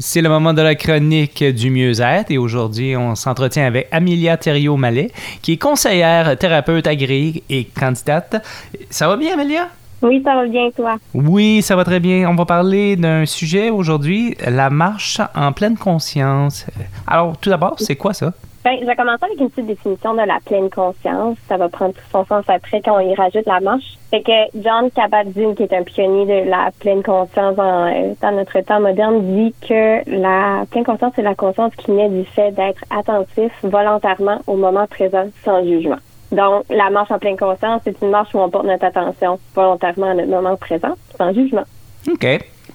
C'est le moment de la chronique du mieux-être et aujourd'hui, on s'entretient avec Amelia Thériault-Mallet, qui est conseillère, thérapeute agréée et candidate. Ça va bien, Amelia? Oui, ça va bien, toi. Oui, ça va très bien. On va parler d'un sujet aujourd'hui, la marche en pleine conscience. Alors, tout d'abord, c'est quoi ça? Ben, je vais commencer avec une petite définition de la pleine conscience. Ça va prendre tout son sens après quand on y rajoute la marche. Fait que John Kabat-Zinn, qui est un pionnier de la pleine conscience dans, euh, dans, notre temps moderne, dit que la pleine conscience, c'est la conscience qui naît du fait d'être attentif volontairement au moment présent sans jugement. Donc, la marche en pleine conscience, c'est une marche où on porte notre attention volontairement à notre moment présent sans jugement. OK.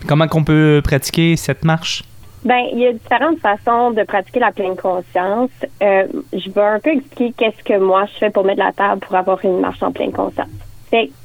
Comment qu'on peut pratiquer cette marche? Ben, il y a différentes façons de pratiquer la pleine conscience. Euh, je vais un peu expliquer qu'est-ce que moi je fais pour mettre la table pour avoir une marche en pleine conscience.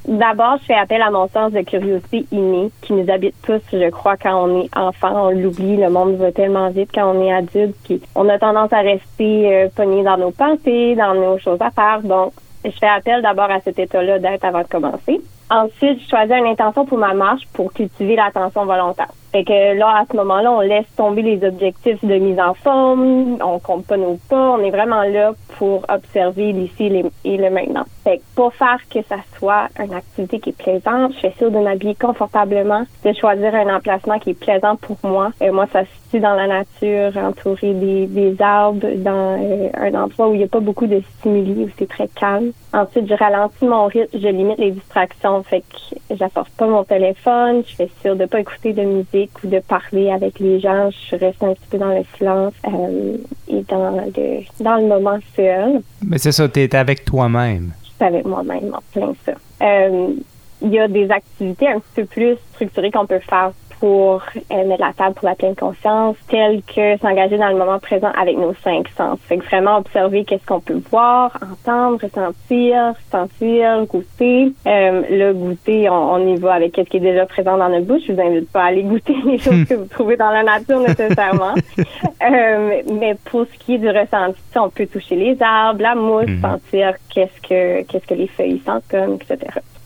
D'abord, je fais appel à mon sens de curiosité innée qui nous habite tous, je crois, quand on est enfant. On l'oublie, le monde va tellement vite quand on est adulte. Puis on a tendance à rester euh, pogné dans nos pensées, dans nos choses à faire. Donc, je fais appel d'abord à cet état-là d'être avant de commencer. Ensuite, je choisis une intention pour ma marche pour cultiver l'attention volontaire. Fait que là, à ce moment-là, on laisse tomber les objectifs de mise en forme, on compte pas nos pas, on est vraiment là pour observer l'ici et le maintenant. Fait pour faire que ça soit une activité qui est plaisante, je fais sûr de m'habiller confortablement, de choisir un emplacement qui est plaisant pour moi. Et moi, ça se situe dans la nature, entouré des, des arbres, dans euh, un endroit où il n'y a pas beaucoup de stimuli, où c'est très calme. Ensuite, je ralentis mon rythme, je limite les distractions, fait que j'apporte pas mon téléphone, je fais sûr de pas écouter de musique ou de parler avec les gens. Je reste un petit peu dans le silence euh, et dans le, dans le moment seul. Mais c'est ça, tu es avec toi-même. Avec moi-même en plein ça. Euh, il y a des activités un petit peu plus structurées qu'on peut faire pour euh, mettre la table pour la pleine conscience, telle que s'engager dans le moment présent avec nos cinq sens. Fait que vraiment observer qu'est-ce qu'on peut voir, entendre, ressentir, sentir, goûter. Euh, le goûter, on, y va avec ce qui est déjà présent dans notre bouche. Je vous invite pas à aller goûter les choses que vous trouvez dans la nature nécessairement. euh, mais pour ce qui est du ressenti, on peut toucher les arbres, la mousse, mhm. sentir qu'est-ce que qu'est-ce que les feuilles sentent comme, etc.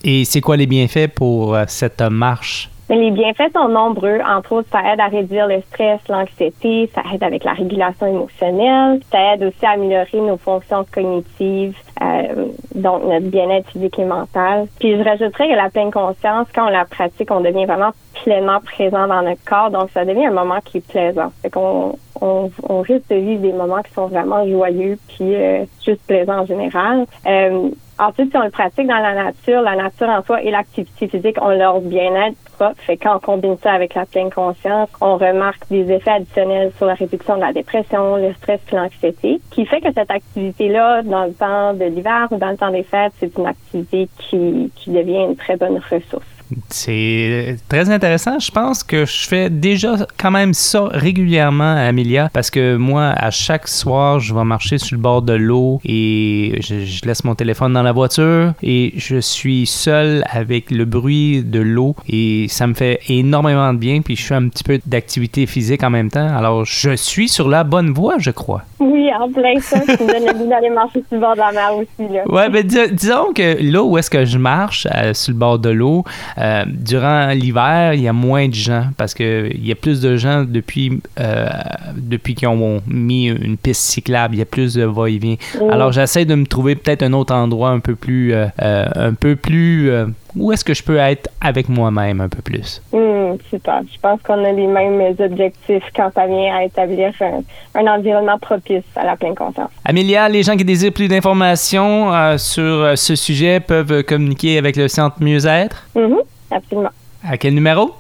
Et c'est quoi les bienfaits pour cette marche? Les bienfaits sont nombreux. Entre autres, ça aide à réduire le stress, l'anxiété, ça aide avec la régulation émotionnelle, ça aide aussi à améliorer nos fonctions cognitives, euh, donc notre bien-être physique et mental. Puis je rajouterais que la pleine conscience, quand on la pratique, on devient vraiment pleinement présent dans notre corps, donc ça devient un moment qui est plaisant. Fait qu'on on, on risque de vivre des moments qui sont vraiment joyeux puis euh, juste plaisants en général. Euh, Ensuite, si on le pratique dans la nature, la nature en soi et l'activité physique ont leur bien-être propre. Fait quand on combine ça avec la pleine conscience, on remarque des effets additionnels sur la réduction de la dépression, le stress et l'anxiété, qui fait que cette activité-là, dans le temps de l'hiver ou dans le temps des fêtes, c'est une activité qui, qui devient une très bonne ressource. C'est très intéressant. Je pense que je fais déjà quand même ça régulièrement à Amelia parce que moi, à chaque soir, je vais marcher sur le bord de l'eau et je, laisse mon téléphone dans la voiture et je suis seul avec le bruit de l'eau et ça me fait énormément de bien. Puis je fais un petit peu d'activité physique en même temps. Alors, je suis sur la bonne voie, je crois. Oui, en plein ça. Tu me le goût d'aller marcher sur le bord de la mer aussi. Là. Ouais, mais disons que là où est-ce que je marche, euh, sur le bord de l'eau, euh, durant l'hiver, il y a moins de gens parce qu'il y a plus de gens depuis, euh, depuis qu'ils ont mis une piste cyclable. Il y a plus de va-et-vient. Alors, j'essaie de me trouver peut-être un autre endroit un peu plus, un peu plus où est-ce que je peux être avec moi-même un peu plus? Mmh, super. Je pense qu'on a les mêmes objectifs quand ça vient à établir un, environnement propice à la pleine conscience. Amélia, les gens qui désirent plus d'informations euh, sur euh, ce sujet peuvent communiquer avec le Centre Mieux-être? Mmh, absolument. À quel numéro?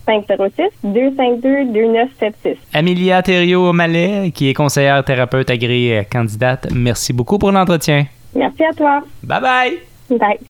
506-252-2976. Amélia Thériault-Mallet, qui est conseillère thérapeute agréée candidate, merci beaucoup pour l'entretien. Merci à toi. Bye bye. Bye.